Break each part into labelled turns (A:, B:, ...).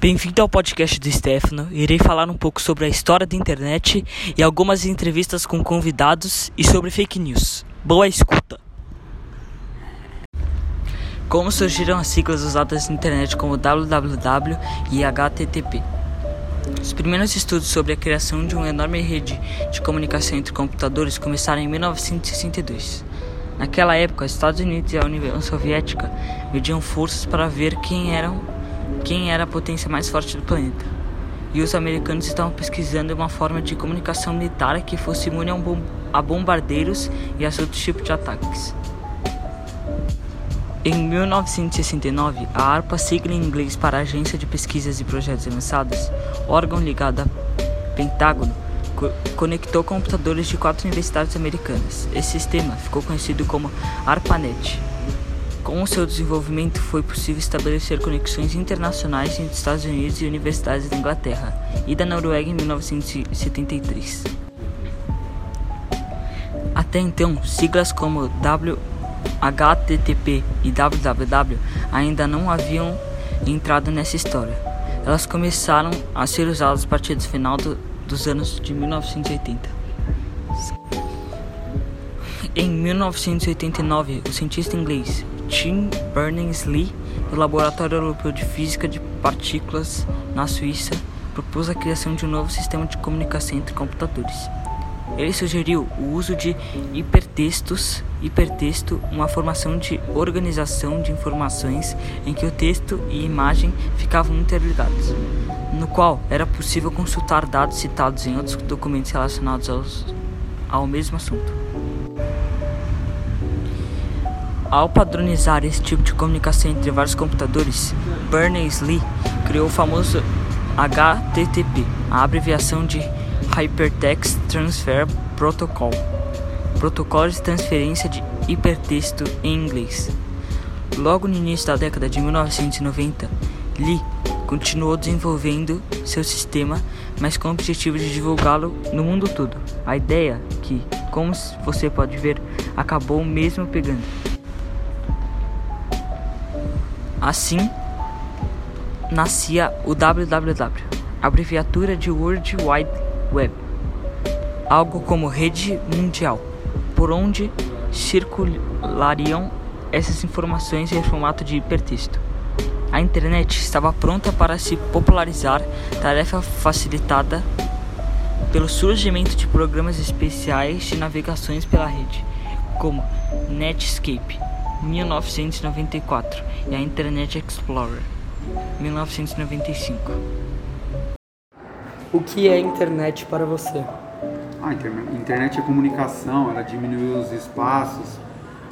A: Bem-vindo ao podcast do Stefano. Irei falar um pouco sobre a história da internet e algumas entrevistas com convidados e sobre fake news. Boa escuta! Como surgiram as siglas usadas na internet como www e HTTP? Os primeiros estudos sobre a criação de uma enorme rede de comunicação entre computadores começaram em 1962. Naquela época, os Estados Unidos e a União Soviética mediam forças para ver quem eram quem era a potência mais forte do planeta. E os americanos estavam pesquisando uma forma de comunicação militar que fosse imune a bombardeiros e a outros tipos de ataques. Em 1969, a ARPA, sigla em inglês para Agência de Pesquisas e Projetos Avançados, órgão ligado ao Pentágono, co conectou computadores de quatro universidades americanas. Esse sistema ficou conhecido como ARPANET. Com o seu desenvolvimento, foi possível estabelecer conexões internacionais entre Estados Unidos e universidades da Inglaterra e da Noruega em 1973. Até então, siglas como HTTP e www ainda não haviam entrado nessa história. Elas começaram a ser usadas a partir do final do, dos anos de 1980. Em 1989, o cientista inglês Tim Berners-Lee, do Laboratório Europeu de Física de Partículas na Suíça, propôs a criação de um novo sistema de comunicação entre computadores. Ele sugeriu o uso de hipertextos, hipertexto, uma formação de organização de informações em que o texto e imagem ficavam interligados, no qual era possível consultar dados citados em outros documentos relacionados aos, ao mesmo assunto. Ao padronizar esse tipo de comunicação entre vários computadores, Berners-Lee criou o famoso HTTP, a abreviação de Hypertext Transfer Protocol, protocolo de transferência de hipertexto em inglês. Logo no início da década de 1990, Lee continuou desenvolvendo seu sistema, mas com o objetivo de divulgá-lo no mundo todo. A ideia que, como você pode ver, acabou mesmo pegando. Assim nascia o www, abreviatura de World Wide Web, algo como rede mundial, por onde circulariam essas informações em formato de hipertexto. A internet estava pronta para se popularizar, tarefa facilitada pelo surgimento de programas especiais de navegações pela rede, como Netscape 1994 e a Internet Explorer 1995.
B: O que é internet para você?
C: A internet é comunicação, ela diminui os espaços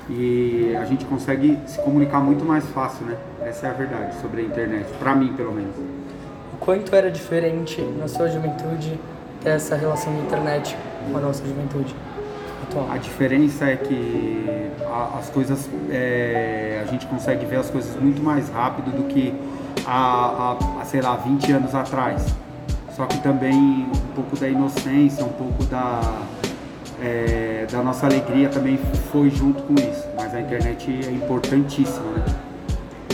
C: e a gente consegue se comunicar muito mais fácil, né? Essa é a verdade sobre a internet, para mim pelo menos.
B: O quanto era diferente na sua juventude dessa relação da internet com a nossa juventude?
C: Atual? A diferença é que a, as coisas, é, a gente consegue ver as coisas muito mais rápido do que há, sei lá, 20 anos atrás. Só que também um pouco da inocência, um pouco da, é, da nossa alegria também foi junto com isso. Mas a internet é importantíssima, né?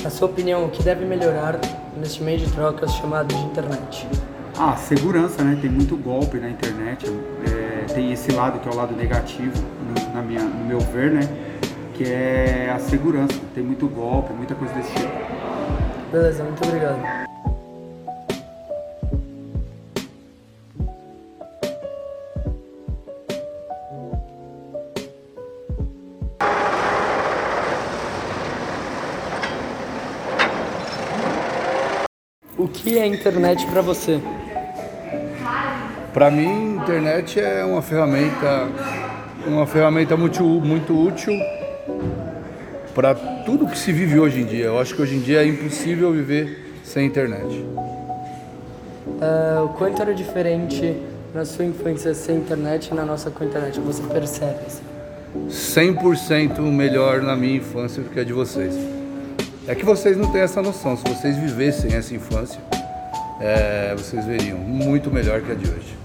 B: Na sua opinião, o que deve melhorar neste meio de trocas chamado de internet?
C: Ah, segurança, né? Tem muito golpe na internet. É, tem esse lado que é o lado negativo, no, na minha, no meu ver, né? Que é a segurança. Tem muito golpe, muita coisa desse tipo.
B: Beleza, muito obrigado. O que é internet para você?
D: Para mim, internet é uma ferramenta, uma ferramenta muito, muito útil para tudo que se vive hoje em dia. Eu acho que hoje em dia é impossível viver sem internet.
B: Uh, o quanto era diferente na sua infância sem internet e na nossa com internet? Você percebe?
D: 100% melhor na minha infância do que a de vocês. É que vocês não têm essa noção. Se vocês vivessem essa infância, é, vocês veriam muito melhor que a de hoje.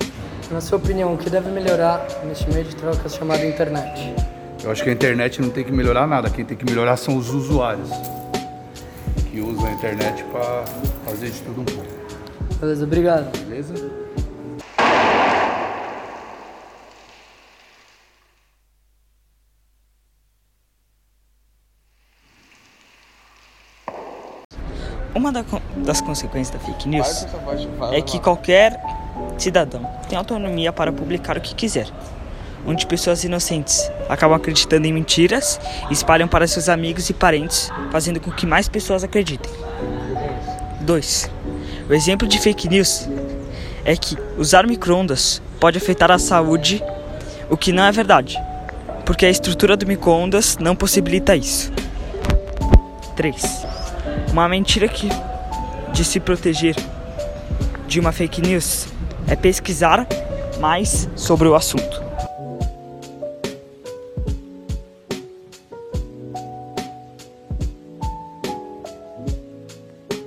B: Na sua opinião, o que deve melhorar neste meio de trocas chamado internet?
D: Eu acho que a internet não tem que melhorar nada, quem tem que melhorar são os usuários. Que que usa a internet para fazer de tudo um pouco.
B: Beleza, obrigado.
D: Beleza?
A: Uma da- das consequências da fake news é que qualquer cidadão tem autonomia para publicar o que quiser, onde pessoas inocentes acabam acreditando em mentiras e espalham para seus amigos e parentes, fazendo com que mais pessoas acreditem. 2. O exemplo de fake news é que usar microondas pode afetar a saúde, o que não é verdade, porque a estrutura do microondas não possibilita isso. 3. Uma mentira que de se proteger de uma fake news é pesquisar mais sobre o assunto.